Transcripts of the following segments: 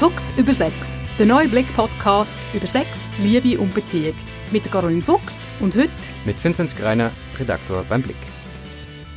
Fuchs über Sex, der neue Blick-Podcast über Sex, Liebe und Beziehung. Mit Caroline Fuchs und heute mit Vinzenz Greiner, Redaktor beim Blick.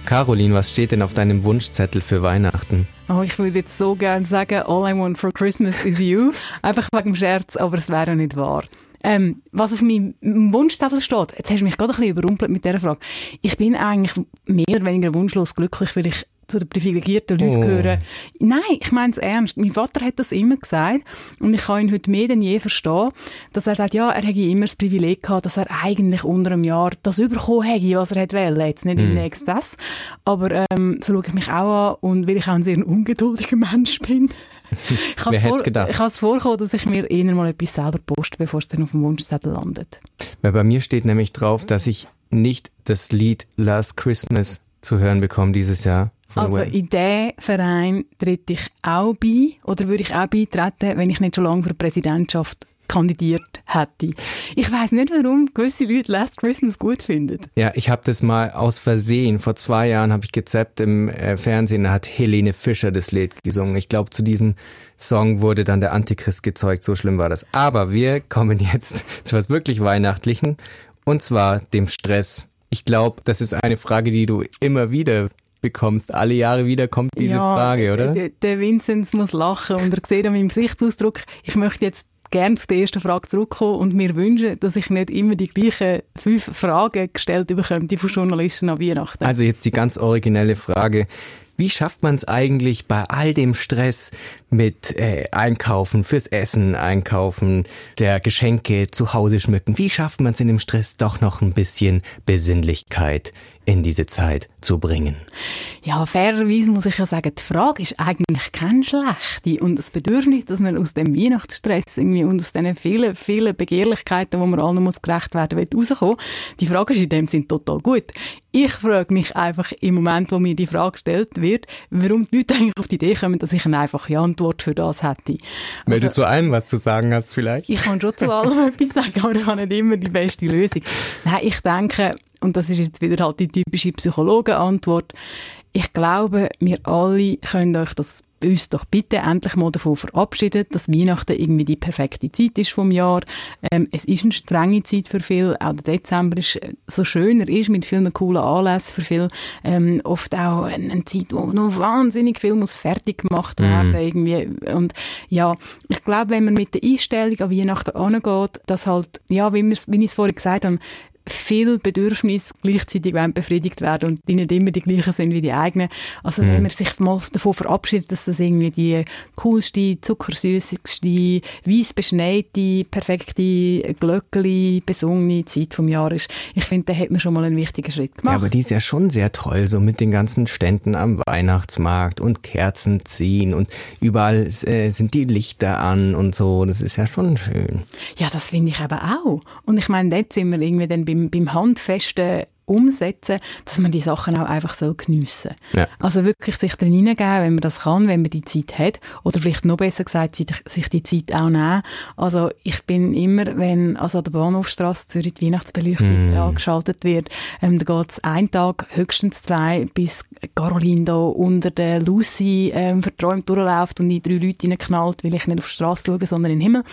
Caroline, was steht denn auf deinem Wunschzettel für Weihnachten? Oh, ich würde jetzt so gerne sagen, all I want for Christmas is you. Einfach wegen dem Scherz, aber es wäre nicht wahr. Ähm, was auf meinem Wunschzettel steht, jetzt hast du mich gerade ein bisschen überrumpelt mit dieser Frage. Ich bin eigentlich mehr oder weniger wunschlos glücklich, weil ich zu den privilegierten Leuten oh. gehören. Nein, ich meine es ernst. Mein Vater hat das immer gesagt und ich kann ihn heute mehr denn je verstehen, dass er sagt, ja, er hätte immer das Privileg gehabt, dass er eigentlich unter einem Jahr das überkommen hätte, was er hätte wollen. Jetzt nicht mm. im Exzess, aber ähm, so schaue ich mich auch an und weil ich auch ein sehr ungeduldiger Mensch bin. ich Wer hätte es gedacht? Ich habe es vorgekommen, dass ich mir eher mal etwas selber poste, bevor es dann auf dem Wunschzettel landet. Weil bei mir steht nämlich drauf, dass ich nicht das Lied Last Christmas zu hören bekomme dieses Jahr. Also in diesen Verein trete ich auch bei oder würde ich auch beitreten, wenn ich nicht schon lange für die Präsidentschaft kandidiert hätte. Ich weiß nicht, warum gewisse Leute Last Christmas gut finden. Ja, ich habe das mal aus Versehen. Vor zwei Jahren habe ich gezappt im äh, Fernsehen, da hat Helene Fischer das Lied gesungen. Ich glaube, zu diesem Song wurde dann der Antichrist gezeugt. So schlimm war das. Aber wir kommen jetzt zu was wirklich Weihnachtlichen. Und zwar dem Stress. Ich glaube, das ist eine Frage, die du immer wieder bekommst. Alle Jahre wieder kommt diese ja, Frage, oder? Der, der Vinzenz muss lachen und er sieht an meinem Gesichtsausdruck, ich möchte jetzt gerne zu der ersten Frage zurückkommen und mir wünschen, dass ich nicht immer die gleichen fünf Fragen gestellt bekomme von Journalisten an Weihnachten. Also jetzt die ganz originelle Frage. Wie schafft man es eigentlich bei all dem Stress mit äh, Einkaufen, fürs Essen einkaufen, der Geschenke zu Hause schmücken? Wie schafft man es in dem Stress doch noch ein bisschen Besinnlichkeit in diese Zeit zu bringen? Ja, fairerweise muss ich ja sagen, die Frage ist eigentlich keine schlechte. Und das Bedürfnis, dass man aus dem Weihnachtsstress irgendwie und aus diesen vielen, vielen Begehrlichkeiten, wo man allen muss gerecht werden will, rauskommen, die Frage ist in dem Sinn total gut. Ich frage mich einfach im Moment, wo mir die Frage gestellt wird, warum die Leute eigentlich auf die Idee kommen, dass ich eine einfache Antwort für das hätte. Wenn du also zu allem was zu sagen hast vielleicht? Ich kann schon zu allem etwas sagen, aber ich habe nicht immer die beste Lösung. Nein, ich denke, und das ist jetzt wieder halt die typische Psychologenantwort, ich glaube, wir alle können euch das uns doch bitte endlich mal davon verabschieden, dass Weihnachten irgendwie die perfekte Zeit ist vom Jahr. Ähm, es ist eine strenge Zeit für viele. Auch der Dezember ist äh, so schöner ist mit vielen coolen Anlässen für viele. Ähm, oft auch eine, Zeit, wo noch wahnsinnig viel muss fertig gemacht mhm. werden mm. irgendwie. Und ja, ich glaube, wenn man mit der Einstellung an Weihnachten angeht, dass halt, ja, wie, wie ich es vorhin gesagt habe, viele Bedürfnisse gleichzeitig befriedigt werden und die nicht immer die gleichen sind wie die eigenen. Also mhm. wenn man sich mal davon verabschiedet, dass das irgendwie die coolste, zuckersüßigste, weiss beschneite, perfekte, glöckeli besungene Zeit vom Jahr ist, ich finde, da hat man schon mal einen wichtigen Schritt gemacht. Ja, aber die ist ja schon sehr toll, so mit den ganzen Ständen am Weihnachtsmarkt und Kerzen ziehen und überall äh, sind die Lichter an und so. Das ist ja schon schön. Ja, das finde ich aber auch. Und ich meine, dort sind wir irgendwie dann bei beim, beim handfesten umsetzen, dass man die Sachen auch einfach so geniessen ja. Also wirklich sich drin hineingeben, wenn man das kann, wenn man die Zeit hat. Oder vielleicht noch besser gesagt, sich die Zeit auch nehmen. Also ich bin immer, wenn also an der Bahnhofstrasse Zürich die Weihnachtsbeleuchtung mm. angeschaltet wird, ähm, da geht es einen Tag, höchstens zwei, bis Caroline da unter der Lucy ähm, verträumt durchläuft und in drei Leute knallt, weil ich nicht auf die Straße schaue, sondern in den Himmel.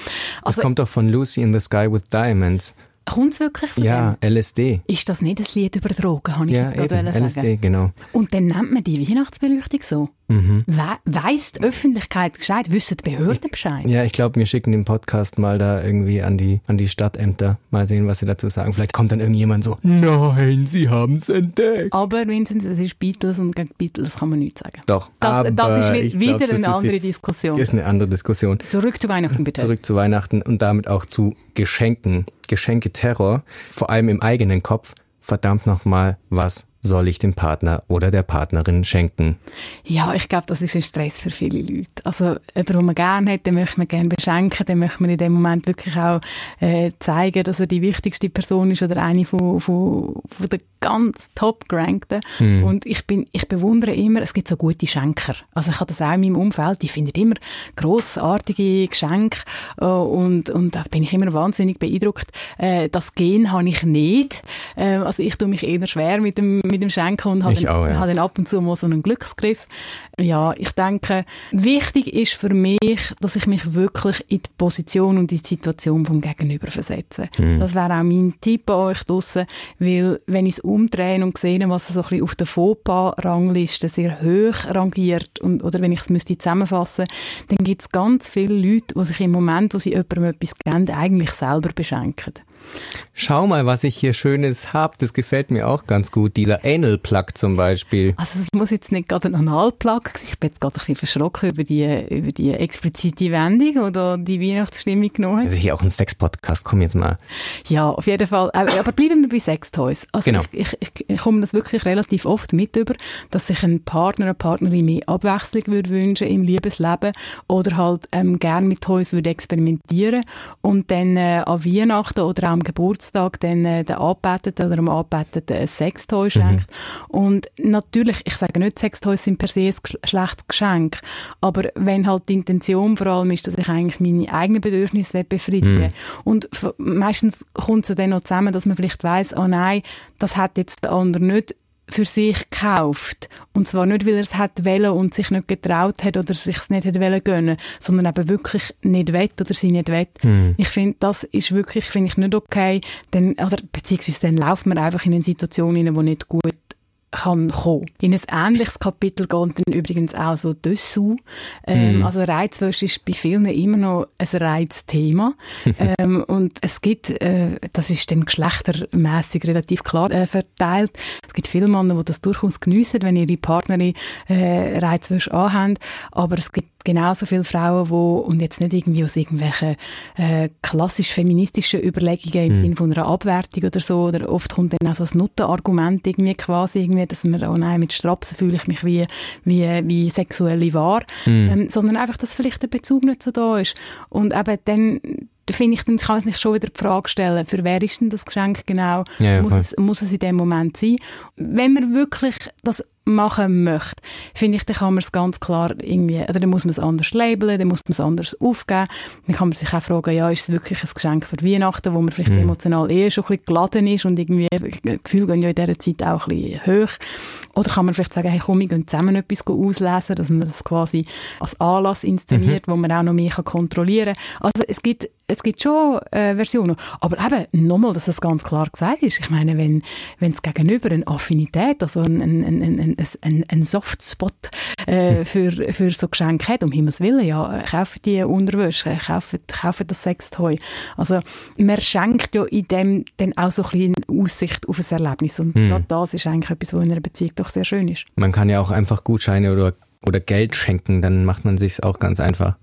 Also, das kommt doch von Lucy in the Sky with Diamonds. Kommt es wirklich von Ja, dem? LSD. Ist das nicht ein Lied über Drogen, habe ich ja, jetzt gerade eben, LSD, genau. Und dann nennt man die Weihnachtsbeleuchtung so? Mhm. We weiss die Öffentlichkeit Bescheid? Wissen die Behörden Bescheid? Ja, ich glaube, wir schicken den Podcast mal da irgendwie an die, an die Stadtämter. Mal sehen, was sie dazu sagen. Vielleicht kommt dann irgendjemand so, nein, sie haben es entdeckt. Aber Vincent, es ist Beatles und gegen Beatles kann man nichts sagen. Doch, das, aber das ist wieder glaub, eine andere jetzt, Diskussion. Das ist eine andere Diskussion. Zurück zu Weihnachten bitte. Zurück zu Weihnachten und damit auch zu Geschenken. Geschenketerror, vor allem im eigenen Kopf. Verdammt nochmal, was soll ich dem Partner oder der Partnerin schenken? Ja, ich glaube, das ist ein Stress für viele Leute. Also, jemand, den man gerne hat, den möchte man gerne beschenken, den möchte man in dem Moment wirklich auch äh, zeigen, dass er die wichtigste Person ist oder eine von, von, von den ganz top-gerankten. Mhm. Und ich bin, ich bewundere immer, es gibt so gute Schenker. Also, ich habe das auch in meinem Umfeld, die finden immer grossartige Geschenke äh, und, und da bin ich immer wahnsinnig beeindruckt. Äh, das Gen habe ich nicht. Äh, also, ich tue mich eher schwer mit dem mit dem Schenken und habe dann, ja. dann ab und zu mal so einen Glücksgriff. Ja, ich denke, wichtig ist für mich, dass ich mich wirklich in die Position und die Situation vom Gegenüber versetze. Mhm. Das wäre auch mein Tipp an euch draussen, weil wenn ich es umdrehe und sehe, was so ein bisschen auf der Fauxpas-Rangliste sehr hoch rangiert und, oder wenn ich es müsste zusammenfassen, dann gibt es ganz viele Leute, die sich im Moment, wo sie jemandem etwas geben, eigentlich selber beschenken. Schau mal, was ich hier Schönes habe. Das gefällt mir auch ganz gut. Dieser Anal-Plug zum Beispiel. Also es muss jetzt nicht gerade ein Anal-Plug sein. Ich bin jetzt gerade ein bisschen verschrocken über die, über die explizite Wendung oder die Weihnachtsstimmung genommen Also hier auch ein Sex-Podcast. Komm jetzt mal. Ja, auf jeden Fall. Aber bleiben wir bei Sextoys. Also genau. ich, ich, ich komme das wirklich relativ oft mit über, dass sich ein Partner, eine Partnerin mehr Abwechslung würde wünschen im Liebesleben oder halt ähm, gerne mit Toys würde experimentieren und dann äh, an Weihnachten oder auch am Geburtstag dann äh, den Anbeteten oder dem Anbeteten ein Sextoy schenkt. Mhm. Und natürlich, ich sage nicht, Sextoys sind per se ein schlechtes Geschenk, aber wenn halt die Intention vor allem ist, dass ich eigentlich meine eigenen Bedürfnisse befriedige mhm. und meistens kommt es dann noch zusammen, dass man vielleicht weiß, oh nein, das hat jetzt der andere nicht für sich gekauft. Und zwar nicht, weil er es hat wollen und sich nicht getraut hat oder sich es nicht hätte wollen gönnen, sondern eben wirklich nicht wett oder sie nicht wett. Hm. Ich finde, das ist wirklich, finde ich nicht okay, denn, oder, beziehungsweise dann läuft man einfach in eine Situation rein, die nicht gut kann kommen. In ein ähnliches Kapitel geht dann übrigens auch so Dessous. Ähm, mm. Also Reizwäsche ist bei vielen immer noch ein Reizthema. ähm, und es gibt, äh, das ist dann geschlechtermäßig relativ klar äh, verteilt, es gibt viele Männer, die das durchaus geniessen, wenn ihre Partnerin äh, Reizwäsche anhaben, aber es gibt genauso viele Frauen, die, und jetzt nicht irgendwie aus irgendwelchen äh, klassisch feministischen Überlegungen im mhm. Sinne von einer Abwertung oder so, oder oft kommt dann auch so das Nuttenargument irgendwie quasi, irgendwie, dass man, oh nein, mit Strapsen fühle ich mich wie, wie, wie sexuelle Wahr, mhm. ähm, sondern einfach, dass vielleicht der Bezug nicht so da ist. Und eben dann, finde ich, dann kann ich mich schon wieder die Frage stellen, für wer ist denn das Geschenk genau? Ja, muss, es, muss es in dem Moment sein? Wenn man wirklich das machen möchte, finde ich, dann kann man es ganz klar irgendwie, oder dann muss man es anders labeln, dann muss man es anders aufgeben. Dann kann man sich auch fragen, ja, ist es wirklich ein Geschenk für Weihnachten, wo man vielleicht mhm. emotional eh schon ein bisschen geladen ist und irgendwie, Gefühle gehen ja in dieser Zeit auch ein bisschen hoch. Oder kann man vielleicht sagen, hey, komm, wir gehen zusammen etwas auslesen, dass man das quasi als Anlass inszeniert, mhm. wo man auch noch mehr kontrollieren kann. Also es gibt, es gibt schon äh, Versionen. Aber eben, nochmal, dass das ganz klar gesagt ist. Ich meine, wenn, wenn es gegenüber eine Affinität, also ein, ein, ein, ein, ein, Softspot äh, hm. für, für so Geschenke hat, um Himmels Willen, ja, kaufen die Unterwäsche, kaufen, kaufen das Sextoy. Also man schenkt ja in dem dann auch so ein bisschen Aussicht auf ein Erlebnis und mhm. gerade das ist eigentlich etwas, was in einer Beziehung doch sehr schön ist. Man kann ja auch einfach Gutscheine oder oder Geld schenken, dann macht man sich auch ganz einfach.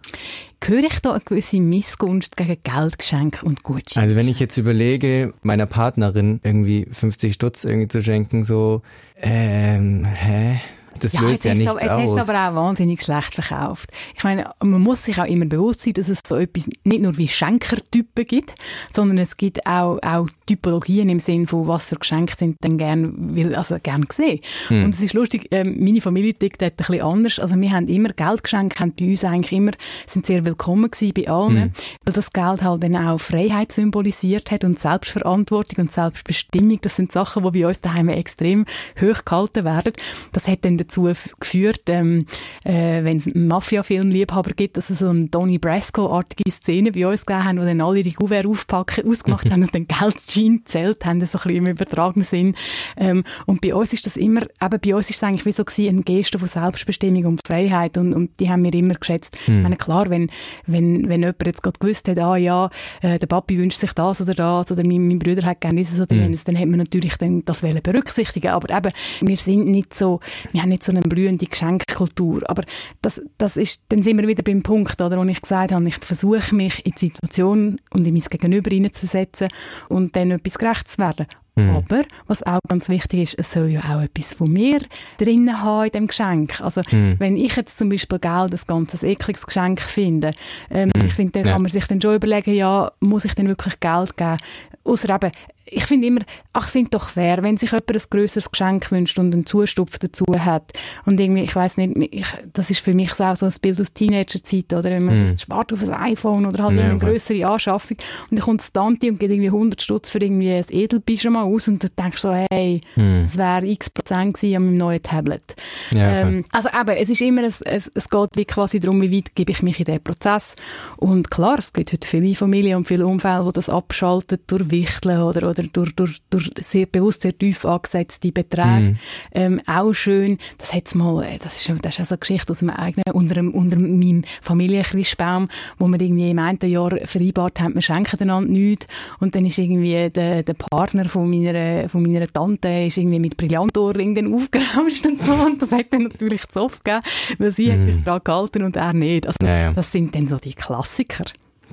Höre ich da eine gewisse Missgunst gegen Geldgeschenke und Gutscheine? Also wenn ich jetzt überlege, meiner Partnerin irgendwie 50 Stutz irgendwie zu schenken, so, ähm, hä? Das ja, löst ja nichts aber, aus. Jetzt hast aber auch wahnsinnig schlecht verkauft. Ich meine, man muss sich auch immer bewusst sein, dass es so etwas nicht nur wie Schenkertypen gibt, sondern es gibt auch, auch Typologien im Sinne von, was für Geschenke sind denn gern, will, also gern gesehen. Hm. Und es ist lustig, äh, meine Familie tickt dort ein bisschen anders. Also wir haben immer Geldgeschenke, haben bei uns eigentlich immer, sind sehr willkommen gewesen bei allen, hm. weil das Geld halt dann auch Freiheit symbolisiert hat und Selbstverantwortung und Selbstbestimmung. Das sind Sachen, die bei uns daheim extrem hoch gehalten werden. Das hat dann dazu geführt, ähm, äh, wenn es einen Mafia-Film-Liebhaber gibt, dass es so eine Donny Brasco-artige Szene bei uns gegeben haben, wo dann alle ihre Gouverne aufpacken, ausgemacht haben und dann Geldschein zählt haben, so ein bisschen im übertragenen Sinn. Ähm, und bei uns ist das immer, eben bei uns ist es eigentlich wie so gewesen, eine Geste von Selbstbestimmung und Freiheit und, und die haben wir immer geschätzt. Hm. Ich meine, klar, wenn, wenn, wenn jemand jetzt gerade gewusst hat, ah ja, äh, der Papi wünscht sich das oder das oder mein, mein Bruder hat gerne dieses oder hm. jenes, dann hat man natürlich dann das berücksichtigen aber eben, wir sind nicht so, wir haben nicht so eine blühende Geschenkkultur. Aber das, das ist, dann sind wir wieder beim Punkt, oder, wo ich gesagt habe, ich versuche mich in die Situation und in mein Gegenüber hineinzusetzen und dann etwas gerecht zu werden. Mhm. Aber, was auch ganz wichtig ist, es soll ja auch etwas von mir drinnen haben in dem Geschenk. Also, mhm. wenn ich jetzt zum Beispiel Geld ein ganzes ekliges Geschenk finde, ähm, mhm. ich finde, dann ja. kann man sich dann schon überlegen, ja, muss ich denn wirklich Geld geben? Außer eben, ich finde immer, ach, sind doch fair, wenn sich jemand ein grösseres Geschenk wünscht und einen Zustupf dazu hat. Und irgendwie, ich weiß nicht, ich, das ist für mich auch so ein Bild aus Teenagerzeit, oder wenn man mm. spart auf ein iPhone oder halt ja, eine größere Anschaffung und dann kommt das Tante und gibt irgendwie 100 Stutz für irgendwie ein Edelpyjama aus und du denkst so, hey, mm. das wäre x Prozent gewesen an meinem neuen Tablet. Ja, ähm, also eben, es ist immer, es, es, es geht wie quasi darum, wie weit gebe ich mich in diesen Prozess. Und klar, es gibt heute viele Familien und viele Umfälle, die das abschalten durch Wichteln oder, oder durch, durch, durch sehr bewusst sehr tief angesetzte Beträge. Mm. Ähm, auch schön, das hat's mal, äh, das ist, das ist also eine Geschichte aus meinem eigenen, unter, unter meinem Familienchristbaum, wo wir irgendwie im einen Jahr vereinbart haben, wir schenken einander nichts und dann ist irgendwie der, der Partner von meiner, von meiner Tante ist irgendwie mit Brillantohrring dann aufgerauscht und so und das hat dann natürlich zu oft gegeben, weil sie mm. hat sich mhm. daran gehalten und er nicht. Also ja, ja. das sind dann so die Klassiker.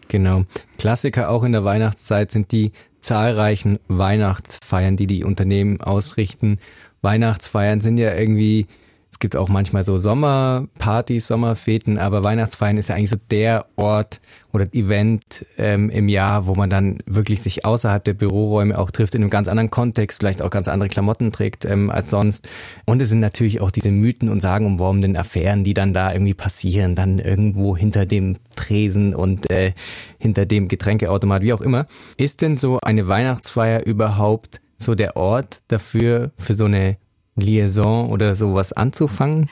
Genau. Klassiker auch in der Weihnachtszeit sind die zahlreichen Weihnachtsfeiern, die die Unternehmen ausrichten. Weihnachtsfeiern sind ja irgendwie es gibt auch manchmal so Sommerpartys, Sommerfeten, aber Weihnachtsfeiern ist ja eigentlich so der Ort oder Event ähm, im Jahr, wo man dann wirklich sich außerhalb der Büroräume auch trifft, in einem ganz anderen Kontext, vielleicht auch ganz andere Klamotten trägt ähm, als sonst. Und es sind natürlich auch diese Mythen und sagenumworbenen Affären, die dann da irgendwie passieren, dann irgendwo hinter dem Tresen und äh, hinter dem Getränkeautomat, wie auch immer. Ist denn so eine Weihnachtsfeier überhaupt so der Ort dafür, für so eine Liaison oder sowas anzufangen?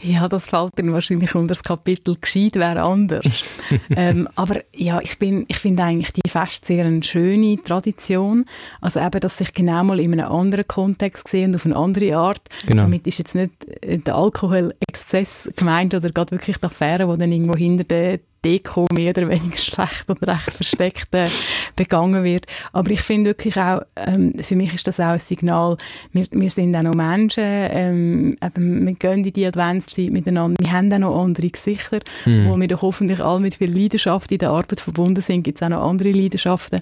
Ja, das fällt dann wahrscheinlich unter das Kapitel gescheit wäre anders. ähm, aber ja, ich bin, ich finde eigentlich die Fest sehr eine schöne Tradition. Also eben, dass sich genau mal in einem anderen Kontext sehen auf eine andere Art. Genau. Damit ist jetzt nicht der Alkoholexzess gemeint oder gerade wirklich die Affäre, die dann irgendwo hinter der Deko mehr oder weniger schlecht oder recht versteckt äh, begangen wird. Aber ich finde wirklich auch, ähm, für mich ist das auch ein Signal, wir, wir sind auch noch Menschen, ähm, eben, wir gehen in die Adventszeit miteinander, wir haben auch noch andere Gesichter, mhm. wo wir doch hoffentlich alle mit viel Leidenschaft in der Arbeit verbunden sind, gibt es auch noch andere Leidenschaften.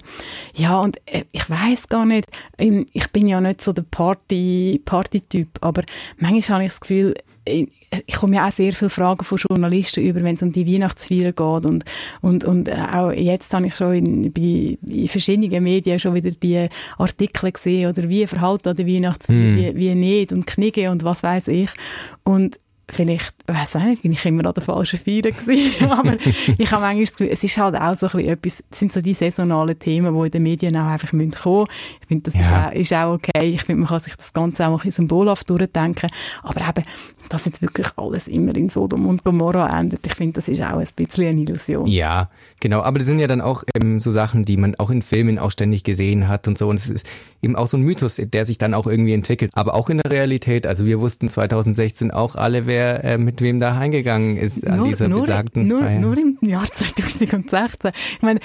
Ja, und äh, ich weiß gar nicht, ähm, ich bin ja nicht so der Party, Party-Typ, aber manchmal habe ich das Gefühl, ich komme ja auch sehr viele Fragen von Journalisten über, wenn es um die Weihnachtsfeier geht und, und, und äh, auch jetzt habe ich schon in, bei, in verschiedenen Medien schon wieder die Artikel gesehen oder wie verhalten an der Weihnachtsfeier, mm. wie, wie nicht und Knigge und was weiß ich und vielleicht, weiß nicht, bin ich immer an der falschen Feier gewesen, aber ich habe manchmal das Gefühl, es ist halt auch so ein bisschen etwas, es sind so die saisonalen Themen, die in den Medien auch einfach kommen müssen Ich finde, das ja. ist, auch, ist, auch, okay. Ich finde, man kann sich das Ganze auch ein bisschen symbolhaft durchdenken, aber eben, dass jetzt wirklich alles immer in Sodom und Gomorra endet, ich finde, das ist auch ein bisschen eine Illusion. Ja, genau, aber das sind ja dann auch ähm, so Sachen, die man auch in Filmen auch ständig gesehen hat und so und es ist eben auch so ein Mythos, der sich dann auch irgendwie entwickelt, aber auch in der Realität, also wir wussten 2016 auch alle, wer äh, mit wem da hingegangen ist an nur, dieser nur, besagten nur, Feier. Nur im Jahr 2016. Ich meine,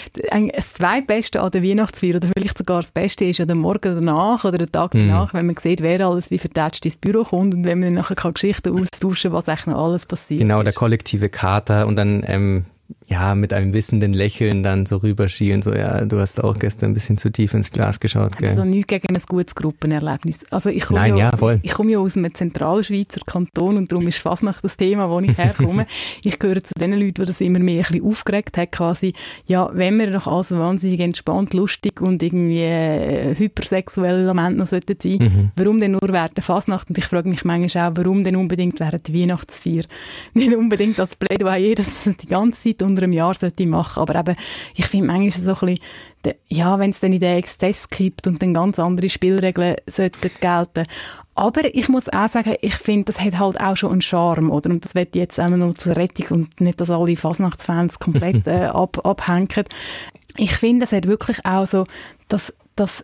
das zweitbeste an der Weihnachtsfeier oder vielleicht sogar das Beste ist ja der Morgen danach oder der Tag danach, mm. wenn man sieht, wer alles wie vertätscht ins Büro kommt und wenn man dann nachher Geschichten austauschen kann, was eigentlich noch alles passiert Genau, ist. der kollektive Kater und dann ähm, ja, mit einem wissenden Lächeln dann so rüberschielen, so, ja, du hast auch gestern ein bisschen zu tief ins Glas geschaut, gell? Also nichts gegen ein gutes Gruppenerlebnis. Also ich komme ja, ja. Ich komme ja aus einem Zentralschweizer Kanton und darum ist fast nach das Thema, wo ich herkomme. ich gehöre zu den Leuten, die das immer mehr ein bisschen aufgeregt hat, quasi, ja, wenn wir doch also wahnsinnig entspannt, lustig und irgendwie äh, hypersexuell Element noch sollten sein, mhm. warum denn nur während der Fasnacht? Und ich frage mich manchmal auch, warum denn unbedingt während der Weihnachtsfeier? Nicht unbedingt als Plädoyer, das die ganze Zeit unter einem Jahr sollte machen. Aber eben, ich finde manchmal so ein bisschen, ja, wenn es dann in den Exzess gibt und dann ganz andere Spielregeln sollten gelten. Aber ich muss auch sagen, ich finde, das hat halt auch schon einen Charme, oder? Und das wird jetzt einmal noch zur Rettung und nicht, dass alle Fasnachtsfans komplett äh, ab, abhängen. Ich finde, es hat wirklich auch so, dass, dass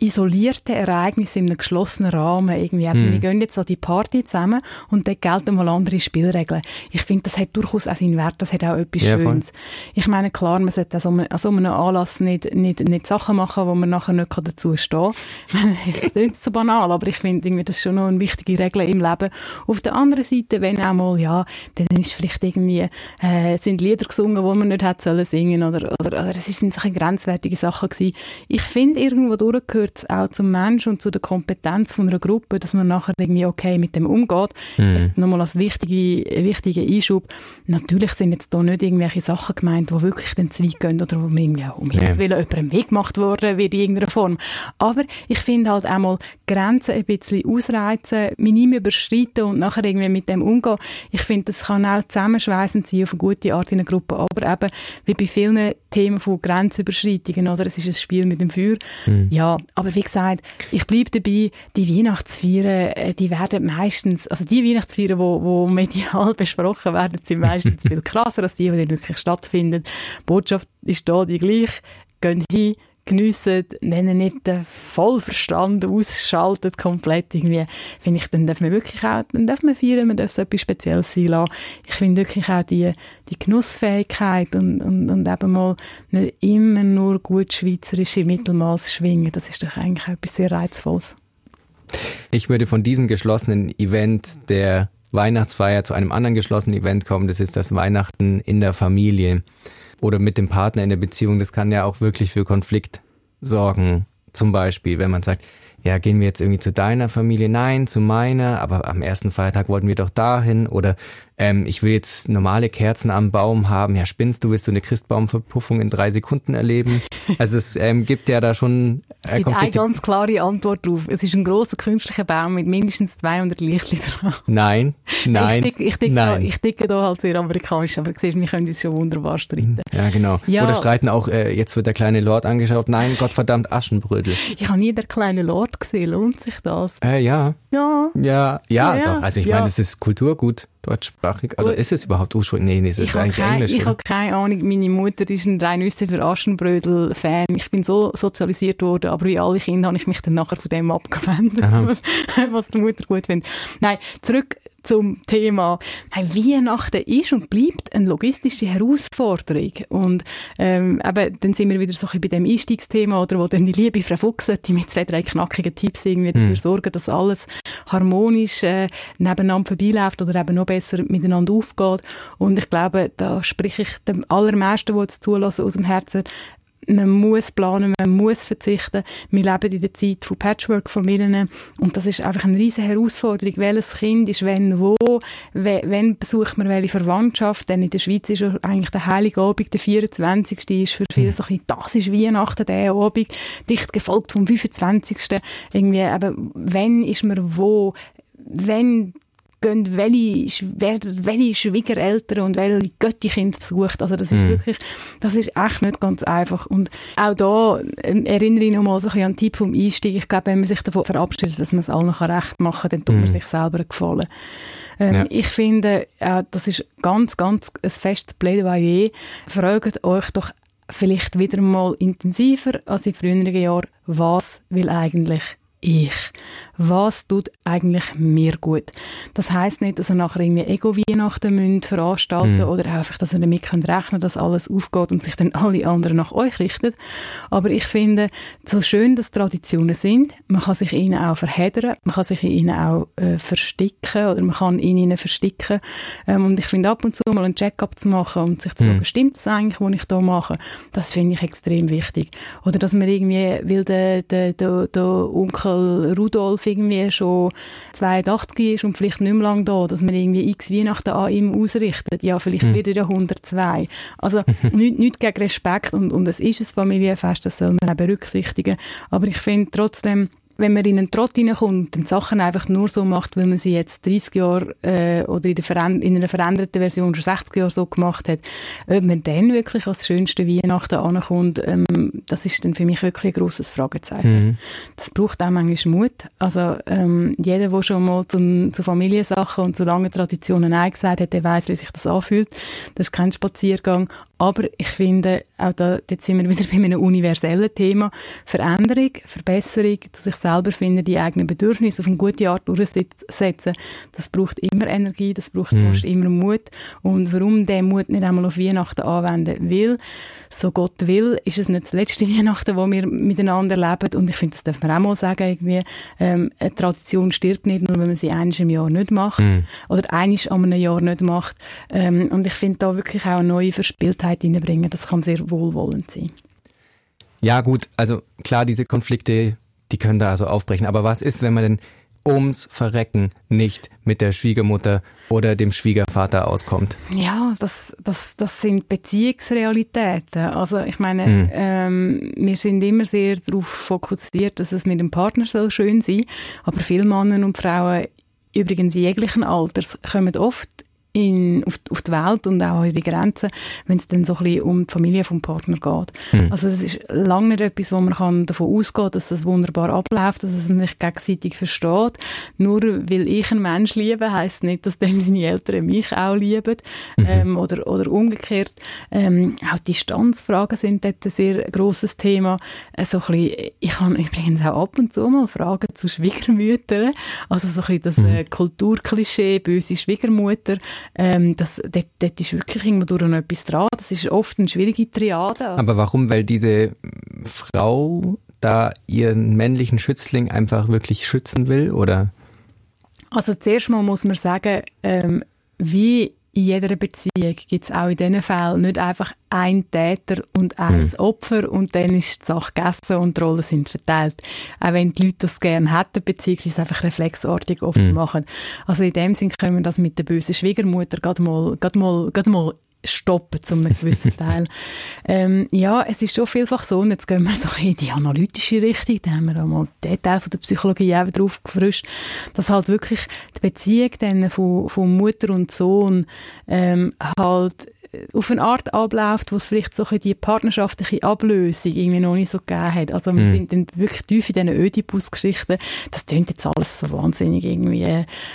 isolierte Ereignisse in einem geschlossenen Rahmen. Irgendwie, hm. Wir gehen jetzt an die Party zusammen und dort gelten mal andere Spielregeln. Ich finde, das hat durchaus auch seinen Wert, das hat auch etwas ja, Schönes. Voll. Ich meine, klar, man sollte an so einem Anlass nicht, nicht, nicht Sachen machen, wo man nachher nicht dazu stehen kann. es klingt so banal, aber ich finde, irgendwie, das ist schon noch eine wichtige Regel im Leben. Auf der anderen Seite, wenn auch mal, ja, dann ist vielleicht irgendwie, äh, sind Lieder gesungen, die man nicht hätte sollen singen oder, oder, oder es sind solche grenzwertige Sachen gewesen. Ich finde, irgendwo durchgehört gehört es auch zum Mensch und zu der Kompetenz von einer Gruppe, dass man nachher irgendwie okay mit dem umgeht. Mhm. Jetzt nochmal als wichtige, wichtiger Einschub. Natürlich sind jetzt da nicht irgendwelche Sachen gemeint, die wirklich den Zweig gehen oder wo mir irgendwie um ja. Willen jemandem Weg gemacht worden wird in irgendeiner Form. Aber ich finde halt auch mal Grenzen ein bisschen ausreizen, mehr überschreiten und nachher irgendwie mit dem umgehen. Ich finde, das kann auch zusammenschweißend sein auf eine gute Art in einer Gruppe, aber eben, wie bei vielen Themen von Grenzüberschreitungen, oder? Es ist ein Spiel mit dem Feuer. Mhm. Ja, aber wie gesagt, ich bleibe dabei, die Weihnachtsfeiern, äh, die werden meistens, also die Weihnachtsfeiern, wo, wo medial besprochen werden, sind meistens viel krasser als die, die wirklich stattfinden. Die Botschaft ist da die gleich. Gehen hin, geniessen, wenn er nicht den Vollverstand ausschaltet, komplett irgendwie, finde ich, dann darf man wirklich auch, dann darf man feiern, man darf so etwas Spezielles sein lassen. Ich finde wirklich auch die, die Genussfähigkeit und, und, und eben mal nicht immer nur gut schweizerische Mittelmaß schwingen, das ist doch eigentlich etwas sehr Reizvolles. Ich würde von diesem geschlossenen Event der Weihnachtsfeier zu einem anderen geschlossenen Event kommen, das ist das Weihnachten in der Familie oder mit dem Partner in der Beziehung, das kann ja auch wirklich für Konflikt sorgen. Zum Beispiel, wenn man sagt, ja, gehen wir jetzt irgendwie zu deiner Familie? Nein, zu meiner, aber am ersten Feiertag wollten wir doch dahin. Oder ähm, ich will jetzt normale Kerzen am Baum haben. Ja, spinnst du, willst du eine Christbaumverpuffung in drei Sekunden erleben? Also es ähm, gibt ja da schon äh, Es gibt eine ganz klare Antwort drauf. Es ist ein großer künstlicher Baum mit mindestens 200 Lichtchen dran. Nein, nein, ich, ich, ich, nein. Ich denke da halt sehr amerikanisch, aber siehst, wir können uns schon wunderbar streiten. Ja, genau. Ja. Oder streiten auch, äh, jetzt wird der kleine Lord angeschaut. Nein, Gottverdammt, Aschenbrödel. Ich habe nie den kleinen Lord gesehen. Lohnt sich das? Äh, ja. Ja. Ja, ja, ja doch. Also ich ja. meine, es ist Kulturgut deutschsprachig? Oder ist es überhaupt ursprünglich? Nein, ist es eigentlich kein, Englisch? Ich habe keine Ahnung. Meine Mutter ist ein rein für Aschenbrödel-Fan. Ich bin so sozialisiert worden, aber wie alle Kinder habe ich mich dann nachher von dem abgewendet, was, was die Mutter gut findet. Nein, zurück zum Thema hey, Weihnachten ist und bleibt eine logistische Herausforderung. Und ähm, eben, dann sind wir wieder so ein bei dem Einstiegsthema, oder wo dann die liebe Frau Fuchs die mit zwei, drei knackigen Tipps irgendwie dafür mm. sorgen, dass alles harmonisch äh, nebeneinander vorbeiläuft oder eben noch besser miteinander aufgeht. Und ich glaube, da spreche ich dem allermeisten, die es zulassen, aus dem Herzen, man muss planen, man muss verzichten. Wir leben in der Zeit von Patchwork-Familien und das ist einfach eine riesige Herausforderung. Welches Kind ist wenn wo, wenn besucht man welche Verwandtschaft, denn in der Schweiz ist eigentlich der Heilige Abend, der 24. ist für viele so ein das ist Weihnachten, der Abend, dicht gefolgt vom 25. Irgendwie, eben, wenn ist man wo, wenn gehen welche, welche Schwiegereltern und welche Göttikinder besucht. Also das ist mm. wirklich, das ist echt nicht ganz einfach. Und auch da ähm, erinnere ich nochmal so ein an den Tipp vom Einstieg. Ich glaube, wenn man sich davon verabschiedet, dass man es allen recht machen kann, dann tut mm. man sich selber gefallen. Ähm, ja. Ich finde, äh, das ist ganz, ganz ein festes Plädoyer. Fragt euch doch vielleicht wieder mal intensiver als in früheren Jahren, was will eigentlich ich? Was tut eigentlich mir gut. Das heißt nicht, dass ihr nachher irgendwie Ego-Weihnachten müsst veranstalten mhm. oder einfach, dass ihr damit könnt rechnen dass alles aufgeht und sich dann alle anderen nach euch richten. Aber ich finde, so schön, dass Traditionen sind, man kann sich ihnen auch verheddern, man kann sich in ihnen auch äh, versticken oder man kann in ihnen versticken. Ähm, und ich finde, ab und zu mal einen Check-up zu machen und sich zu mhm. stimmt das eigentlich, was ich da mache, das finde ich extrem wichtig. Oder dass man irgendwie, will der, der, der, der Onkel Rudolf irgendwie schon 82 ist und vielleicht nicht mehr lange da, dass man irgendwie x Weihnachten an ihm ausrichtet. Ja, vielleicht mhm. wird er ja 102. Also nichts nicht gegen Respekt und, und es ist ein Familienfest, das soll man auch berücksichtigen. Aber ich finde trotzdem, wenn man in einen Trott hineinkommt und Sachen einfach nur so macht, weil man sie jetzt 30 Jahre äh, oder in, der in einer veränderten Version schon 60 Jahre so gemacht hat, ob man dann wirklich als schönste Weihnachten ankommt, ähm, das ist dann für mich wirklich ein grosses Fragezeichen. Mhm. Das braucht auch manchmal Mut. Also ähm, jeder, der schon mal zum, zu Familiensachen und zu langen Traditionen Nein gesagt hat, der weiß, wie sich das anfühlt. Das ist kein Spaziergang. Aber ich finde, auch da, jetzt sind wir wieder bei einem universellen Thema, Veränderung, Verbesserung, zu sich selber finden, die eigenen Bedürfnisse auf eine gute Art durchsetzen, das braucht immer Energie, das braucht mhm. fast immer Mut. Und warum den Mut nicht einmal auf Weihnachten anwenden will, so Gott will, ist es nicht das letzte Weihnachten, wo wir miteinander leben. Und ich finde, das darf man auch mal sagen, irgendwie, ähm, eine Tradition stirbt nicht, nur wenn man sie eines im Jahr nicht macht. Mhm. Oder eines an einem Jahr nicht macht. Ähm, und ich finde da wirklich auch eine neue Verspieltheit reinbringen. Das kann sehr wohlwollend sein. Ja, gut, also klar, diese Konflikte die können da also aufbrechen. Aber was ist, wenn man denn ums Verrecken nicht mit der Schwiegermutter oder dem Schwiegervater auskommt. Ja, das, das, das sind Beziehungsrealitäten. Also ich meine, mhm. ähm, wir sind immer sehr darauf fokussiert, dass es mit dem Partner so schön sein aber viele Männer und Frauen übrigens jeglichen Alters kommen oft in, auf, auf die Welt und auch ihre Grenzen, wenn es dann so ein bisschen um die Familie vom Partner geht. Mhm. Also es ist lange nicht etwas, wo man kann davon ausgehen kann, dass das wunderbar abläuft, dass es sich gegenseitig versteht. Nur weil ich einen Mensch liebe, heisst nicht, dass dann seine Eltern mich auch lieben mhm. ähm, oder, oder umgekehrt. Ähm, auch Distanzfragen sind dort ein sehr grosses Thema. Also ein bisschen, ich habe übrigens auch ab und zu mal Fragen zu Schwiegermüttern, also so ein bisschen das mhm. äh, Kulturklischee, böse Schwiegermutter, ähm, das, dort, dort ist wirklich irgendwo noch etwas dran. Das ist oft eine schwierige Triade. Aber warum? Weil diese Frau da ihren männlichen Schützling einfach wirklich schützen will, oder? Also zuerst mal muss man sagen, ähm, wie in jeder Beziehung gibt es auch in diesen Fällen nicht einfach ein Täter und ein mhm. Opfer und dann ist die Sache gegessen und die Rollen sind verteilt. Auch wenn die Leute das gerne hätten, beziehungsweise einfach reflexartig oft mhm. machen. Also in dem Sinn können wir das mit der bösen Schwiegermutter gerade mal, gerade mal, gerade mal stoppen zu einem gewissen Teil. ähm, ja, es ist schon vielfach so, und jetzt gehen wir so in die analytische Richtung, da haben wir auch mal den Teil von der Psychologie auch drauf gefrischt, dass halt wirklich die Beziehung dann von, von Mutter und Sohn ähm, halt auf eine Art abläuft, wo es vielleicht so die partnerschaftliche Ablösung irgendwie noch nicht so gegeben hat. Also wir mm. sind dann wirklich tief in diesen Ödipus-Geschichten. Das klingt jetzt alles so wahnsinnig irgendwie...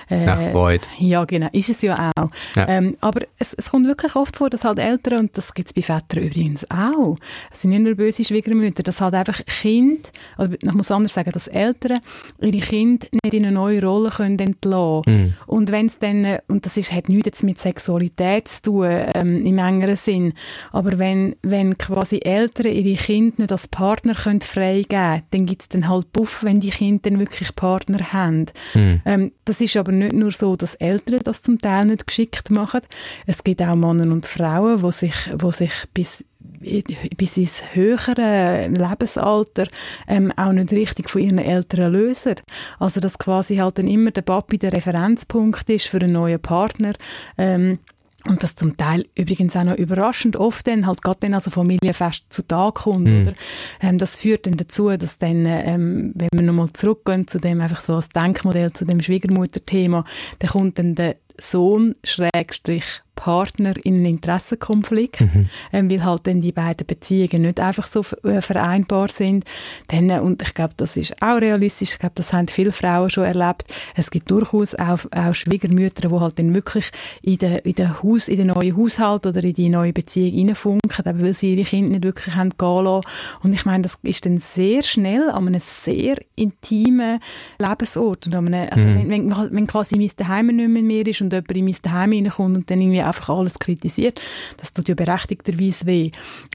Äh, Nach Freud. Ja, genau. Ist es ja auch. Ja. Ähm, aber es, es kommt wirklich oft vor, dass halt Eltern, und das gibt es bei Vätern übrigens auch, es sind nicht nur böse Schwiegermütter, dass halt einfach Kind, oder ich muss anders sagen, dass Eltern ihre Kinder nicht in eine neue Rolle können entlassen. Mm. Und wenn es dann, und das ist, hat nichts jetzt mit Sexualität zu tun, ähm, im engeren Sinn. Aber wenn, wenn quasi Eltern ihre Kinder nicht als Partner können freigeben können, dann gibt es dann halt Buff, wenn die Kinder dann wirklich Partner haben. Mhm. Ähm, das ist aber nicht nur so, dass Eltern das zum Teil nicht geschickt machen. Es gibt auch Männer und Frauen, die sich, wo sich bis bis ins höhere Lebensalter ähm, auch nicht richtig von ihren Eltern lösen. Also dass quasi halt dann immer der Papi der Referenzpunkt ist für einen neuen Partner. Ähm, und das zum Teil übrigens auch noch überraschend oft dann halt gerade dann also Familienfest zu Tag kommt, mm. oder? Ähm, das führt dann dazu, dass dann, ähm, wenn wir nochmal zurückgehen zu dem einfach so als Denkmodell, zu dem Schwiegermutter-Thema, dann kommt dann der Sohn Schrägstrich Partner in einen Interessenkonflikt, mhm. ähm, weil halt dann die beiden Beziehungen nicht einfach so äh, vereinbar sind. Dann, äh, und ich glaube, das ist auch realistisch, ich glaube, das haben viele Frauen schon erlebt. Es gibt durchaus auch, auch Schwiegermütter, die halt dann wirklich in den, in den Haus, in den neuen Haushalt oder in die neue Beziehung reinfunken, weil sie ihre Kinder nicht wirklich haben gehen lassen. Und ich meine, das ist dann sehr schnell an einem sehr intimen Lebensort. Und an einem, also mhm. wenn, wenn, wenn quasi mein Daheim nicht mehr, mehr ist und jemand in mein Daheim reinkommt und dann irgendwie einfach alles kritisiert, das tut ja berechtigterweise weh.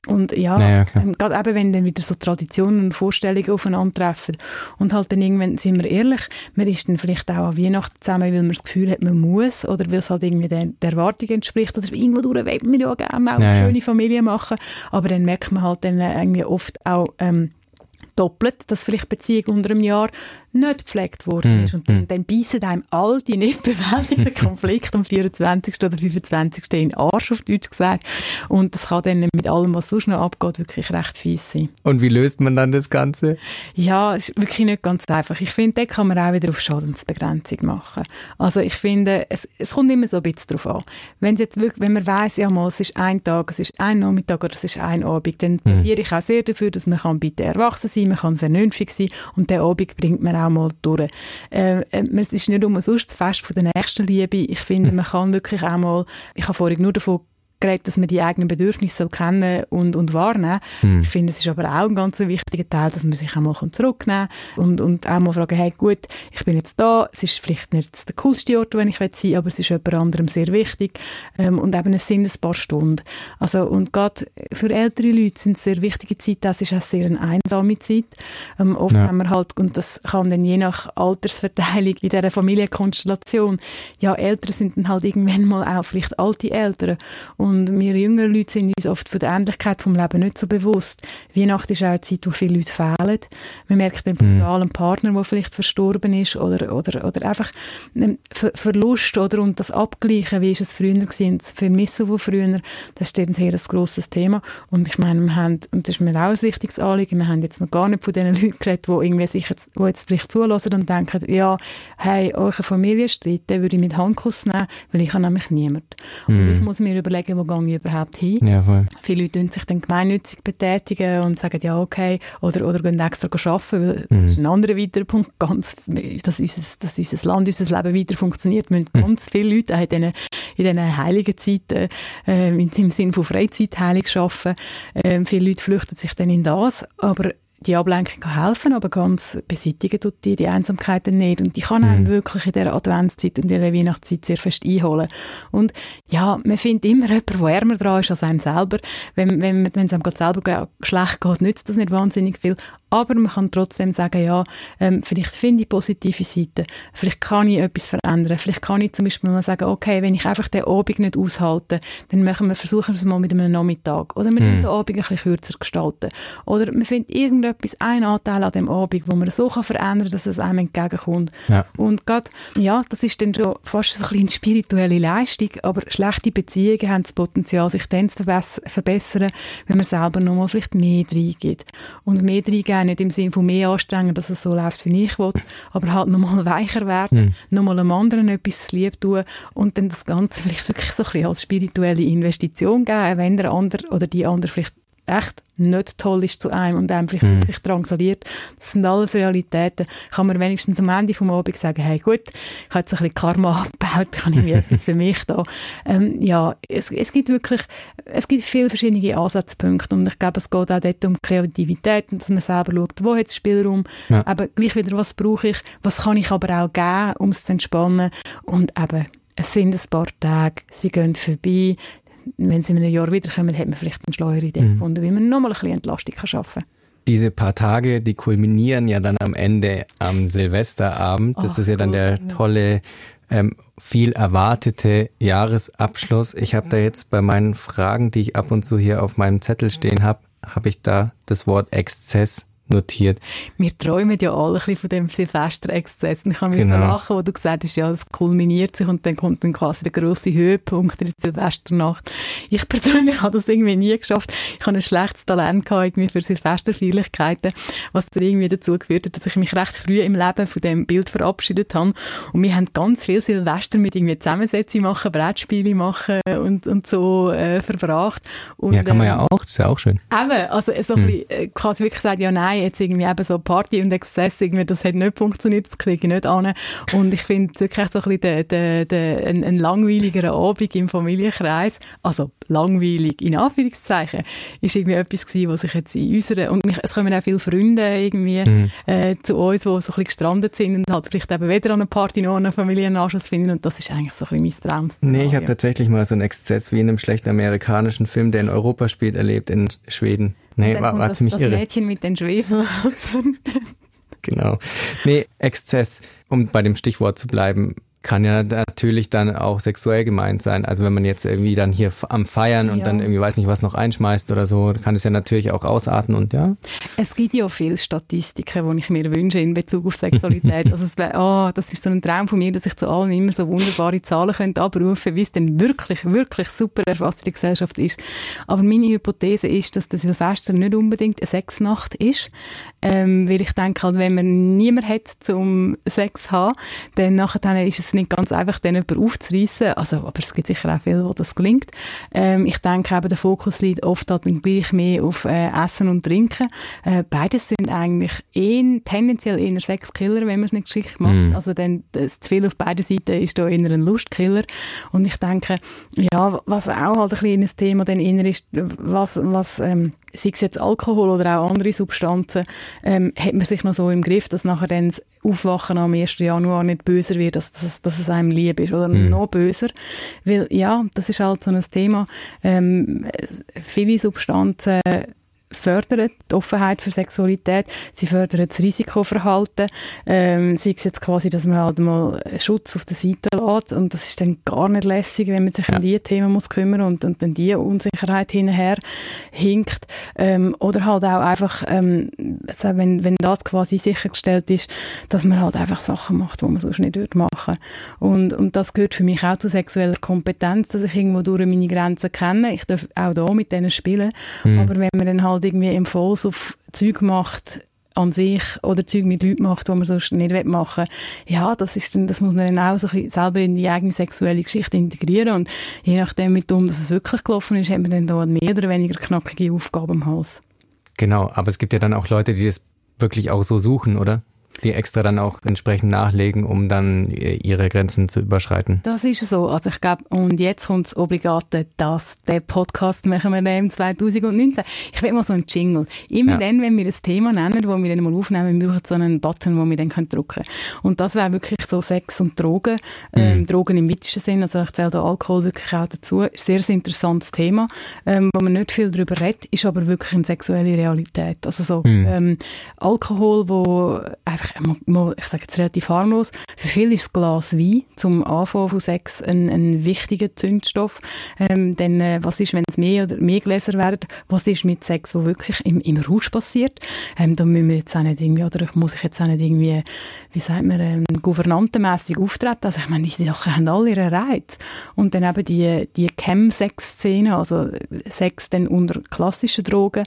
Und ja, naja, ähm, gerade eben, wenn dann wieder so Traditionen und Vorstellungen aufeinandertreffen und halt dann irgendwann, sind wir ehrlich, man ist dann vielleicht auch an Weihnachten zusammen, weil man das Gefühl hat, man muss oder weil es halt irgendwie der, der Erwartung entspricht oder irgendwo durch will man ja gerne auch naja. eine schöne Familie machen, aber dann merkt man halt dann irgendwie oft auch ähm, doppelt, dass vielleicht Beziehung unter einem Jahr nicht gepflegt worden ist. Mm, und dann, mm. dann beißen einem all die nicht bewältigten Konflikte am 24. oder 25. in den Arsch, auf Deutsch gesagt. Und das kann dann mit allem, was sonst noch abgeht, wirklich recht fies sein. Und wie löst man dann das Ganze? Ja, es ist wirklich nicht ganz einfach. Ich finde, da kann man auch wieder auf Schadensbegrenzung machen. Also ich finde, es, es kommt immer so ein bisschen darauf an. Wenn, jetzt wirklich, wenn man weiss, ja mal, es ist ein Tag, es ist ein Nachmittag oder es ist ein Abend, dann mm. plädiere ich auch sehr dafür, dass man kann bitte erwachsen sein, man kann vernünftig sein und der Abend bringt man auch mal durch. Äh, äh es ist nicht umsonst das Fest von der nächsten Liebe. Ich finde, man kann wirklich auch mal, ich habe vorhin nur davon geredet, dass man die eigenen Bedürfnisse kennen und, und wahrnehmen hm. Ich finde, es ist aber auch ein ganz wichtiger Teil, dass man sich auch mal zurücknehmen kann und, und auch mal fragen, hey gut, ich bin jetzt da, es ist vielleicht nicht der coolste Ort, wo ich sein will, aber es ist jemand anderem sehr wichtig ähm, und eben es sind ein paar Stunden. Also, und gerade für ältere Leute sind es sehr wichtige Zeit, das ist auch sehr eine einsame Zeit. Ähm, oft ja. haben wir halt, und das kann dann je nach Altersverteilung in dieser Familienkonstellation, ja, Eltern sind dann halt irgendwann mal auch vielleicht alte Eltern und und wir jüngeren Leute sind uns oft von der Ähnlichkeit vom Leben nicht so bewusst. Weihnachten ist auch eine Zeit, wo viele Leute fehlen. Man merkt den brutalen mhm. Partner, der vielleicht verstorben ist oder, oder, oder einfach Ver Verlust oder und das Abgleichen, wie ist es früher gewesen, das Vermissen von früher, das ist ein sehr grosses Thema. Und ich meine, wir haben, und das ist mir auch ein wichtiges Anliegen, wir haben jetzt noch gar nicht von den Leuten geredet, die irgendwie sich jetzt, die jetzt vielleicht zulassen und denken, ja, hey, eure Familienstreit, den würde ich mit Handkuss nehmen, weil ich habe nämlich niemand. Mm. Und mhm. ich muss mir überlegen, wo gehe ich überhaupt hin. Ja, voll. Viele Leute tun sich dann gemeinnützig betätigen und sagen, ja, okay, oder, oder gehen extra arbeiten, weil mm. das ist ein anderer weiterer Punkt, ganz, dass unser, dass unser Land, unser Leben weiter funktioniert, müssen mm. ganz viele Leute in diesen, in diesen heiligen Zeiten, äh, im Sinne von Freizeit heilig arbeiten. Äh, viele Leute flüchten sich dann in das, aber die Ablenkung kann helfen, aber ganz beseitigen tut die, die Einsamkeit nicht. Und die kann mhm. einem wirklich in dieser Adventszeit und in der Weihnachtszeit sehr fest einholen. Und ja, man findet immer jemanden, der ärmer dran ist als einem selber. Wenn, wenn, wenn es einem gerade selber schlecht geht, nützt das nicht wahnsinnig viel. Aber man kann trotzdem sagen, ja, ähm, vielleicht finde ich positive Seiten, vielleicht kann ich etwas verändern, vielleicht kann ich zum Beispiel mal sagen, okay, wenn ich einfach den Abend nicht aushalte, dann machen wir, versuchen wir es mal mit einem Nachmittag oder wir mm. den Abend ein bisschen kürzer gestalten oder man findet irgendetwas, einen Anteil an dem Abend, wo man so kann verändern kann, dass es einem entgegenkommt. Ja. Und gerade, ja, das ist dann schon fast so ein bisschen spirituelle Leistung, aber schlechte Beziehungen haben das Potenzial, sich dann zu verbessern, wenn man selber nochmal vielleicht mehr reingeht. Und mehr reingeben auch nicht im Sinne von mehr anstrengen, dass es so läuft, wie ich will, aber halt nochmal weicher werden, mhm. nochmal einem anderen etwas lieb tun und dann das Ganze vielleicht wirklich so ein bisschen als spirituelle Investition geben, wenn der andere oder die andere vielleicht echt nicht toll ist zu einem und einem vielleicht mhm. wirklich drangsaliert. Das sind alles Realitäten. Kann man wenigstens am Ende vom Abend sagen, hey gut, ich habe jetzt ein bisschen Karma abgebaut, kann ich mir etwas für mich da. Ähm, ja, es, es gibt wirklich, es gibt viele verschiedene Ansatzpunkte und ich glaube, es geht auch dort um Kreativität und dass man selber schaut, wo hat es Spielraum, ja. aber gleich wieder, was brauche ich, was kann ich aber auch geben, um es zu entspannen und eben es sind ein paar Tage, sie gehen vorbei, wenn sie in einem Jahr wiederkommen, hat man vielleicht eine schlauere Idee mhm. gefunden, wie man nochmal ein bisschen Entlastung kann schaffen kann. Diese paar Tage, die kulminieren ja dann am Ende am Silvesterabend. Das Ach, ist ja dann der tolle, ähm, viel erwartete Jahresabschluss. Ich habe da jetzt bei meinen Fragen, die ich ab und zu hier auf meinem Zettel stehen habe, habe ich da das Wort Exzess notiert. Wir träumen ja alle ein bisschen von dem Silvesterexzess. Ich habe genau. so lachen, wo du gesagt hast, ja, es kulminiert sich und dann kommt dann quasi der grosse Höhepunkt in der Silvesternacht. Ich persönlich habe das irgendwie nie geschafft. Ich habe ein schlechtes Talent gehabt, irgendwie für Silvesterfeierlichkeiten, was dann irgendwie dazu geführt hat, dass ich mich recht früh im Leben von dem Bild verabschiedet habe. Und wir haben ganz viel Silvester mit irgendwie Zusammensetzungen machen, Brettspiele machen und, und so äh, verbracht. Und, ja, kann man ja ähm, auch, das ist ja auch schön. Eben, also so ein hm. bisschen, äh, quasi wirklich gesagt, ja, nein, jetzt irgendwie eben so Party und Exzess, irgendwie, das hat nicht funktioniert, das kriege ich nicht an. Und ich finde es wirklich so ein bisschen der, der, der, ein, ein langweiliger Abend im Familienkreis, also langweilig in Anführungszeichen, ist irgendwie etwas gewesen, was sich jetzt in unserer, und es kommen auch viele Freunde irgendwie mhm. äh, zu uns, die so ein bisschen gestrandet sind und halt vielleicht eben weder an einer Party noch an einer Familienanschluss finden und das ist eigentlich so ein bisschen mein Traum. Nee, ich habe tatsächlich mal so einen Exzess wie in einem schlechten amerikanischen Film, der in Europa spielt, erlebt in Schweden. Nee, war, war das, ziemlich das irre. Mädchen mit den Schwefelhölzern. genau. Nee, Exzess, um bei dem Stichwort zu bleiben, kann ja natürlich dann auch sexuell gemeint sein. Also wenn man jetzt irgendwie dann hier am Feiern und ja. dann irgendwie weiß nicht was noch einschmeißt oder so, kann es ja natürlich auch ausarten und ja. Es gibt ja viele Statistiken, die ich mir wünsche in Bezug auf Sexualität. also es wär, oh, das ist so ein Traum von mir, dass ich zu allem immer so wunderbare Zahlen könnte abrufen, wie es denn wirklich, wirklich super erfasste Gesellschaft ist. Aber meine Hypothese ist, dass der Silvester nicht unbedingt eine Sexnacht ist, ähm, weil ich denke halt, wenn man niemand hat zum Sex haben, dann nachher ist es nicht ganz einfach, den jemanden aufzureissen. Also, aber es gibt sicher auch viele, wo das gelingt. Ähm, ich denke eben, der Fokus liegt oft halt dann gleich mehr auf äh, Essen und Trinken. Äh, beides sind eigentlich eher, tendenziell eher Sexkiller, wenn man es nicht geschickt macht. Mm. Also dann, das zu viel auf beiden Seiten ist da eher ein Lustkiller. Und ich denke, ja, was auch halt ein bisschen ein Thema dann ist, was, was ähm, sei es jetzt Alkohol oder auch andere Substanzen, ähm, hat man sich noch so im Griff, dass nachher dann das Aufwachen am 1. Januar nicht böser wird, dass, dass, dass es einem lieb ist oder mhm. noch böser. Weil ja, das ist halt so ein Thema. Ähm, viele Substanzen fördern die Offenheit für Sexualität, sie fördern das Risikoverhalten, ähm, sei es jetzt quasi, dass man halt mal Schutz auf der Seite lässt und das ist dann gar nicht lässig, wenn man sich ja. um diese Themen muss kümmern und, und dann die Unsicherheit hinterher hinkt ähm, oder halt auch einfach, ähm, also wenn, wenn das quasi sichergestellt ist, dass man halt einfach Sachen macht, die man sonst nicht würde machen und, und das gehört für mich auch zu sexueller Kompetenz, dass ich irgendwo durch meine Grenzen kenne, ich darf auch da mit denen spielen, mhm. aber wenn man dann halt irgendwie im Falls auf Zeug macht, an sich oder Zeug mit Leuten macht, die man sonst nicht machen will. Ja, das ist dann, das muss man dann auch so selber in die eigene sexuelle Geschichte integrieren und je nachdem, wie dumm dass es wirklich gelaufen ist, hat man dann da mehr oder weniger knackige Aufgaben am Hals. Genau, aber es gibt ja dann auch Leute, die das wirklich auch so suchen, oder? Die extra dann auch entsprechend nachlegen, um dann ihre Grenzen zu überschreiten. Das ist so. Also ich glaube, und jetzt kommt das Obligate, dass der Podcast machen wir dann 2019. Ich will mal so einen Jingle. Immer ja. dann, wenn wir ein Thema nennen, wo wir dann mal aufnehmen, wir brauchen so einen Button, wo wir dann können drücken können. Und das wäre wirklich so Sex und Drogen. Mhm. Ähm, Drogen im weitesten Sinn, also ich zähle da Alkohol wirklich auch dazu. Sehr, sehr interessantes Thema, ähm, wo man nicht viel darüber redet, ist aber wirklich eine sexuelle Realität. Also so mhm. ähm, Alkohol, wo einfach ich sage jetzt relativ harmlos, für viele ist das Glas Wein zum Anfang von Sex ein, ein wichtiger Zündstoff. Ähm, denn äh, was ist, wenn es mehr oder mehr Gläser werden? Was ist mit Sex, wo wirklich im, im Rausch passiert? Ähm, da müssen wir jetzt auch nicht irgendwie, oder muss ich jetzt auch nicht irgendwie, wie sagt man, ähm, gouvernantenmässig auftreten. Also ich meine, diese Sachen haben alle ihren Reiz. Und dann eben die, die Chem-Sex-Szene, also Sex dann unter klassischen Drogen,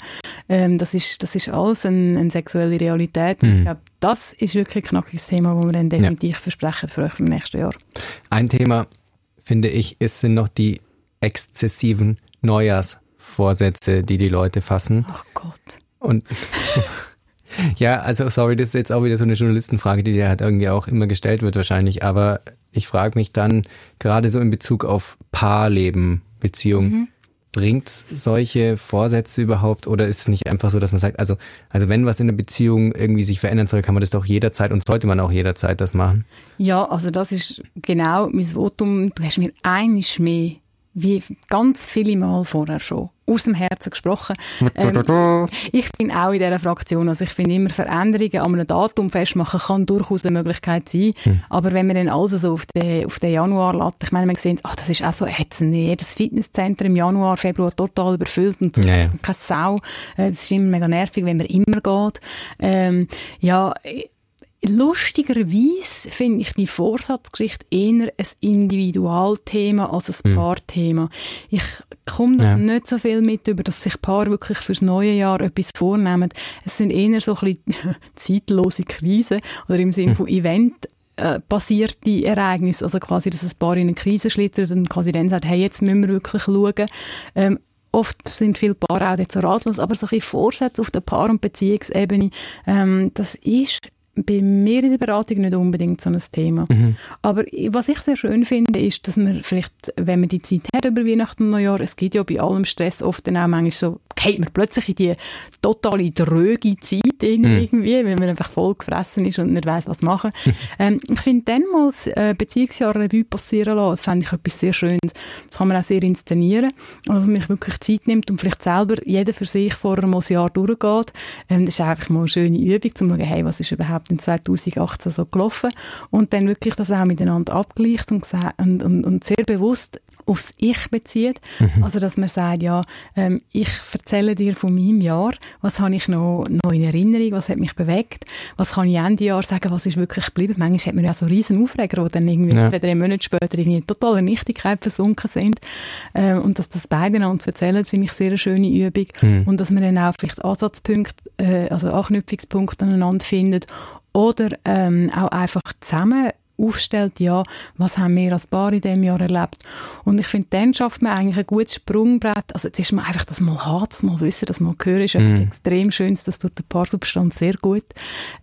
ähm, das, ist, das ist alles eine, eine sexuelle Realität. Mhm. Ich glaube, das ist wirklich ein knackiges Thema, das wir dann definitiv ja. versprechen für euch im nächsten Jahr. Ein Thema, finde ich, ist, sind noch die exzessiven Neujahrsvorsätze, die die Leute fassen. Ach Gott. Und ja, also sorry, das ist jetzt auch wieder so eine Journalistenfrage, die dir halt irgendwie auch immer gestellt wird wahrscheinlich, aber ich frage mich dann gerade so in Bezug auf Paarleben, Beziehung, mhm bringt solche Vorsätze überhaupt oder ist es nicht einfach so, dass man sagt, also, also wenn was in der Beziehung irgendwie sich verändern soll, kann man das doch jederzeit und sollte man auch jederzeit das machen? Ja, also das ist genau mein Votum. Du hast mir einiges mehr wie ganz viele Mal vorher schon, aus dem Herzen gesprochen. Ähm, ich bin auch in dieser Fraktion. Also ich finde immer, Veränderungen an einem Datum festmachen kann durchaus eine Möglichkeit sein. Hm. Aber wenn man dann also so auf den, auf den Januar lädt, ich meine, man sieht, ach, das ist auch so ätzend. Jedes Fitnesscenter im Januar, Februar total überfüllt und ja, ja. keine Sau. Äh, das ist immer mega nervig, wenn man immer geht. Ähm, ja, Lustigerweise finde ich die Vorsatzgeschichte eher ein Individualthema als ein mhm. Paarthema. Ich komme ja. nicht so viel mit über, dass sich Paar wirklich fürs neue Jahr etwas vornehmen. Es sind eher so ein bisschen zeitlose Krisen oder im Sinne mhm. von Event äh, basierte Ereignisse, also quasi, dass ein Paar in eine Krise schlittert und quasi dann sagt, hey, jetzt müssen wir wirklich schauen. Ähm, oft sind viele Paare auch nicht so ratlos, aber so ein Vorsätze auf der Paar- und Beziehungsebene, ähm, das ist bei mir in der Beratung nicht unbedingt so ein Thema. Mhm. Aber was ich sehr schön finde, ist, dass man vielleicht, wenn man die Zeit hat über Weihnachten und Neujahr, es gibt ja bei allem Stress oft dann auch manchmal so, geht man plötzlich in die totale dröge Zeit mhm. irgendwie, wenn man einfach voll gefressen ist und nicht weiß was machen. ähm, ich finde dann mal das äh, Beziehungsjahr Revue passieren lassen, das fände ich etwas sehr Schönes. Das kann man auch sehr inszenieren, also dass man sich wirklich Zeit nimmt und vielleicht selber jeder für sich vorher mal ein Jahr durchgeht. Ähm, das ist einfach mal eine schöne Übung, um zu schauen, hey, was ist überhaupt in 2018 so gelaufen. Und dann wirklich das auch miteinander abgleicht und, und, und, und sehr bewusst aufs Ich bezieht. Mhm. Also, dass man sagt, ja, ähm, ich erzähle dir von meinem Jahr, was habe ich noch, noch in Erinnerung, was hat mich bewegt, was kann ich Ende Jahr sagen, was ist wirklich geblieben. Manchmal hat man ja so riesen Aufreger, die dann irgendwie ja. zwei, drei Monate später irgendwie in totaler Nichtigkeit versunken sind. Ähm, und dass das beide einander erzählen, finde ich sehr eine schöne Übung. Mhm. Und dass man dann auch vielleicht Ansatzpunkte, äh, also Anknüpfungspunkte aneinander findet oder ähm, auch einfach zusammen aufstellt, ja, was haben wir als Paar in diesem Jahr erlebt. Und ich finde, dann schafft man eigentlich ein gutes Sprungbrett. Also jetzt ist man einfach das mal haben, das mal wissen, das mal hören, ist mm. extrem Schönes, das tut der Paarsubstand sehr gut.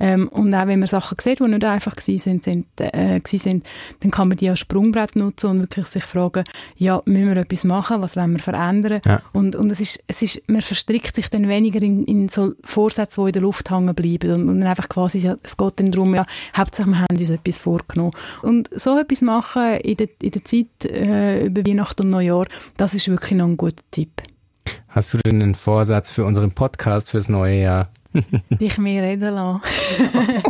Ähm, und auch wenn man Sachen sieht, die nicht einfach gewesen sind, sind, äh, sind, dann kann man die als Sprungbrett nutzen und wirklich sich fragen, ja, müssen wir etwas machen, was wollen wir verändern? Ja. Und, und es ist, es ist, man verstrickt sich dann weniger in, in so Vorsätze, die in der Luft hängen bleiben und, und einfach quasi, es geht dann darum, ja, Hauptsache wir haben uns etwas vorgenommen Und so etwas machen in der, in der Zeit äh, über Weihnachten und Neujahr, das ist wirklich noch ein guter Tipp. Hast du denn einen Vorsatz für unseren Podcast fürs neue Jahr? Dich mehr reden lassen.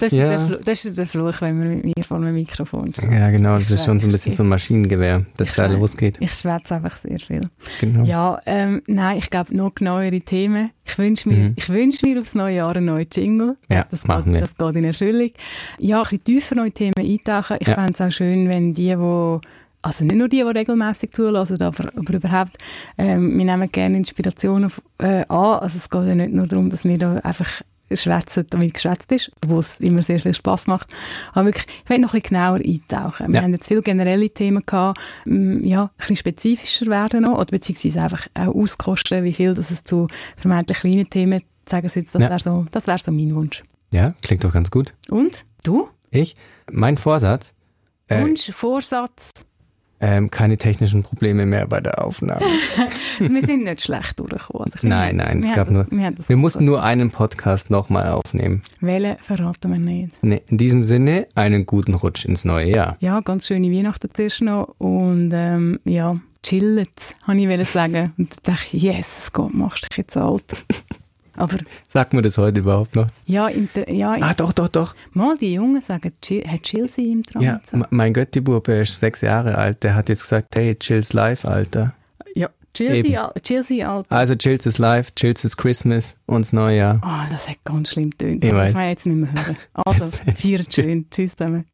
das, ist Ja. der, das ist der Fluch, wenn man mit mir vor einem Mikrofon steht. Ja, genau, das ist schon so ein bisschen so ein Maschinengewehr, das da losgeht. Ich schwätze einfach sehr viel. Genau. Ja, ähm, nein, ich glaube, noch genauere Themen. Ich wünsche mir, Mhm. ich wünsche mir aufs neue Jahr einen neuen Jingle. Ja, das machen geht, wir. Das geht in Erfüllung. Ja, ein bisschen tiefer in Themen eintauchen. Ich Ja. fände es auch schön, wenn die, die also nicht nur die, die regelmäßig zulassen, aber, aber überhaupt, ähm, wir nehmen gerne Inspirationen äh, an. Also es geht ja nicht nur darum, dass wir da einfach schwätzen, damit geschwätzt ist, wo es immer sehr viel Spaß macht. Aber wirklich, ich will noch ein bisschen genauer eintauchen. Wir Ja. haben jetzt viele generelle Themen gehabt, ähm, ja, ein bisschen spezifischer werden noch, oder beziehungsweise einfach auch auskosten, wie viel das es zu vermeintlich kleinen Themen, sagen Sie jetzt, das Ja. wäre so, das wäre so mein Wunsch. Ja, klingt doch ganz gut. Und? Du? Ich, mein Vorsatz, äh, Wunsch, Vorsatz? Ähm, keine technischen Probleme mehr bei der Aufnahme. wir sind nicht schlecht durchgekommen. Also Nein, nein, das- es gab haben nur- das- Wir, das Wir mussten nur einen Podcast nochmal aufnehmen. Wählen verraten wir nicht. Nee, in diesem Sinne, einen guten Rutsch ins neue Jahr. Ja, ganz schöne Weihnachten zuerst noch und ähm, ja, chillet, habe ich sagen. Und da dachte ich, yes, es geht, machst dich jetzt alt. Aber Sagt man das heute überhaupt noch? ja, im, ja im, Ah, doch, doch, doch. mal die Jungen sagen, hat chill sie im Traum. Ja, mein Götti-Bub, er ist sechs Jahre alt, der hat jetzt gesagt, hey, chill's live, Alter. ja chill sie, eben. al- chill sie, Alter. Also chill's ist live, chill's ist Christmas und das neue Jahr. Ah, das hat ganz schlimm getönt. Ich. Ich meine, jetzt müssen wir hören. Also, Tschüss. schön. Tschüss zusammen.